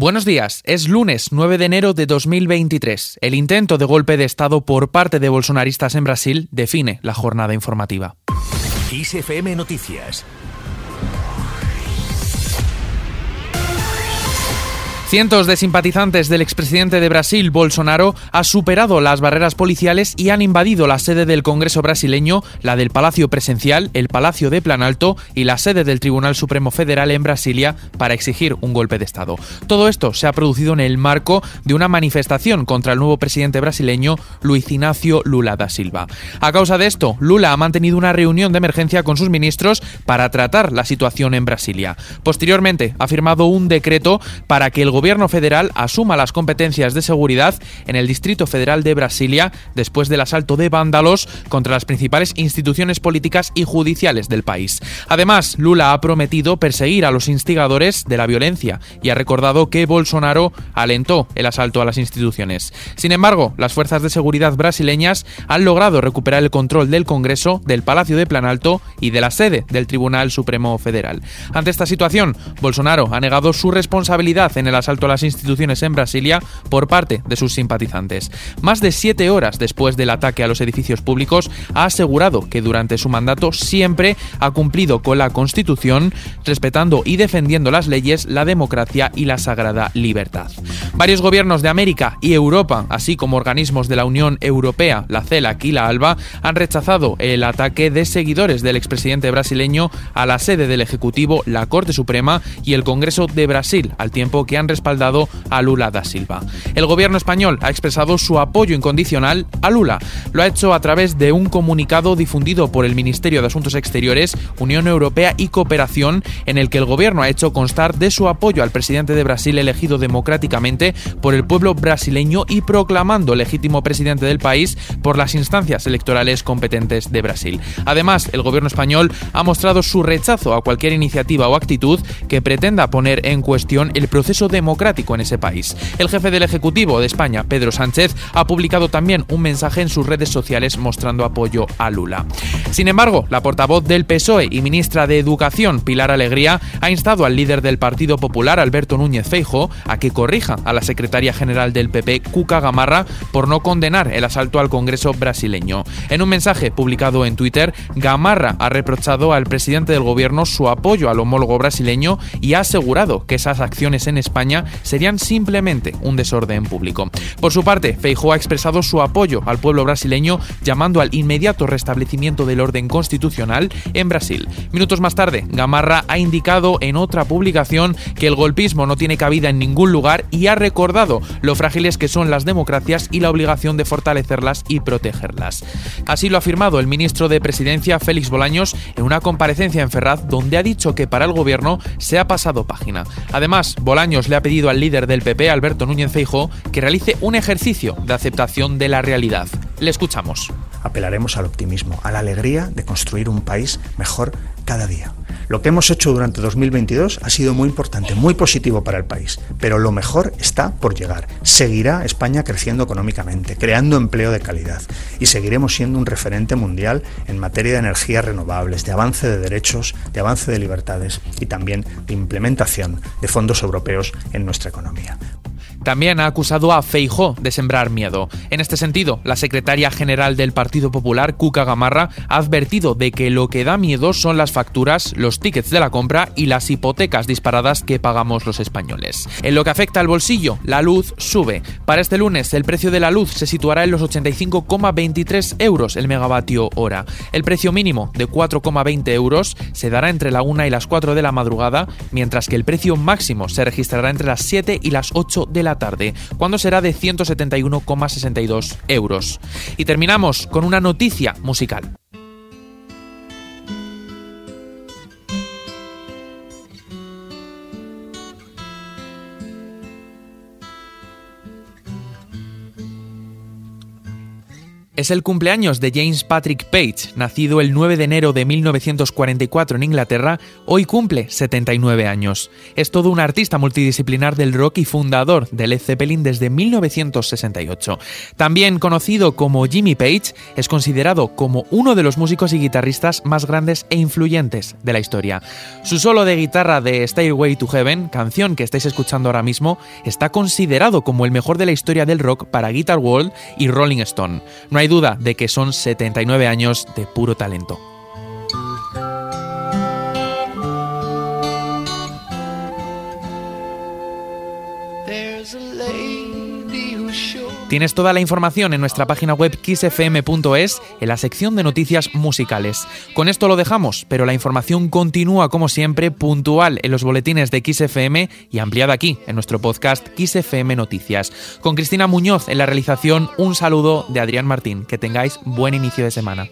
Buenos días, es lunes 9 de enero de 2023. El intento de golpe de Estado por parte de bolsonaristas en Brasil define la jornada informativa. Noticias Cientos de simpatizantes del expresidente de Brasil, Bolsonaro, han superado las barreras policiales y han invadido la sede del Congreso brasileño, la del Palacio Presencial, el Palacio de Planalto y la sede del Tribunal Supremo Federal en Brasilia para exigir un golpe de Estado. Todo esto se ha producido en el marco de una manifestación contra el nuevo presidente brasileño, Luis Ignacio Lula da Silva. A causa de esto, Lula ha mantenido una reunión de emergencia con sus ministros para tratar la situación en Brasilia. Posteriormente, ha firmado un decreto para que el gobierno federal asuma las competencias de seguridad en el Distrito Federal de Brasilia después del asalto de vándalos contra las principales instituciones políticas y judiciales del país. Además, Lula ha prometido perseguir a los instigadores de la violencia y ha recordado que Bolsonaro alentó el asalto a las instituciones. Sin embargo, las fuerzas de seguridad brasileñas han logrado recuperar el control del Congreso, del Palacio de Planalto y de la sede del Tribunal Supremo Federal. Ante esta situación, Bolsonaro ha negado su responsabilidad en el asalto asalto a las instituciones en Brasilia por parte de sus simpatizantes. Más de siete horas después del ataque a los edificios públicos, ha asegurado que durante su mandato siempre ha cumplido con la Constitución, respetando y defendiendo las leyes, la democracia y la sagrada libertad. Varios gobiernos de América y Europa, así como organismos de la Unión Europea, la CELAC y la ALBA, han rechazado el ataque de seguidores del expresidente brasileño a la sede del Ejecutivo, la Corte Suprema y el Congreso de Brasil, al tiempo que han respaldado a Lula da Silva. El gobierno español ha expresado su apoyo incondicional a Lula. Lo ha hecho a través de un comunicado difundido por el Ministerio de Asuntos Exteriores, Unión Europea y Cooperación, en el que el gobierno ha hecho constar de su apoyo al presidente de Brasil elegido democráticamente por el pueblo brasileño y proclamando legítimo presidente del país por las instancias electorales competentes de Brasil. Además, el gobierno español ha mostrado su rechazo a cualquier iniciativa o actitud que pretenda poner en cuestión el proceso democrático democrático en ese país. El jefe del Ejecutivo de España, Pedro Sánchez, ha publicado también un mensaje en sus redes sociales mostrando apoyo a Lula. Sin embargo, la portavoz del PSOE y ministra de Educación, Pilar Alegría, ha instado al líder del Partido Popular, Alberto Núñez Feijo, a que corrija a la secretaria general del PP, Cuca Gamarra, por no condenar el asalto al Congreso brasileño. En un mensaje publicado en Twitter, Gamarra ha reprochado al presidente del gobierno su apoyo al homólogo brasileño y ha asegurado que esas acciones en España serían simplemente un desorden público. Por su parte, Feijóo ha expresado su apoyo al pueblo brasileño llamando al inmediato restablecimiento del orden constitucional en Brasil. Minutos más tarde, Gamarra ha indicado en otra publicación que el golpismo no tiene cabida en ningún lugar y ha recordado lo frágiles que son las democracias y la obligación de fortalecerlas y protegerlas. Así lo ha afirmado el ministro de Presidencia Félix Bolaños en una comparecencia en Ferraz donde ha dicho que para el gobierno se ha pasado página. Además, Bolaños le ha pedido al líder del PP, Alberto Núñez Feijóo, que realice un ejercicio de aceptación de la realidad. Le escuchamos. Apelaremos al optimismo, a la alegría de construir un país mejor cada día. Lo que hemos hecho durante 2022 ha sido muy importante, muy positivo para el país, pero lo mejor está por llegar. Seguirá España creciendo económicamente, creando empleo de calidad y seguiremos siendo un referente mundial en materia de energías renovables, de avance de derechos, de avance de libertades y también de implementación de fondos europeos en nuestra economía. También ha acusado a Feijó de sembrar miedo. En este sentido, la secretaria general del Partido Popular, Cuca Gamarra, ha advertido de que lo que da miedo son las facturas, los tickets de la compra y las hipotecas disparadas que pagamos los españoles. En lo que afecta al bolsillo, la luz sube. Para este lunes, el precio de la luz se situará en los 85,23 euros el megavatio hora. El precio mínimo de 4,20 euros se dará entre la 1 y las 4 de la madrugada, mientras que el precio máximo se registrará entre las 7 y las 8 de la tarde, cuando será de 171,62 euros. Y terminamos con una noticia musical. Es el cumpleaños de James Patrick Page, nacido el 9 de enero de 1944 en Inglaterra, hoy cumple 79 años. Es todo un artista multidisciplinar del rock y fundador de Led Zeppelin desde 1968. También conocido como Jimmy Page, es considerado como uno de los músicos y guitarristas más grandes e influyentes de la historia. Su solo de guitarra de Stairway to Heaven, canción que estáis escuchando ahora mismo, está considerado como el mejor de la historia del rock para Guitar World y Rolling Stone. No duda de que son 79 años de puro talento. Tienes toda la información en nuestra página web kissfm.es en la sección de noticias musicales. Con esto lo dejamos, pero la información continúa como siempre puntual en los boletines de XFM y ampliada aquí en nuestro podcast XFM Noticias. Con Cristina Muñoz en la realización, un saludo de Adrián Martín. Que tengáis buen inicio de semana.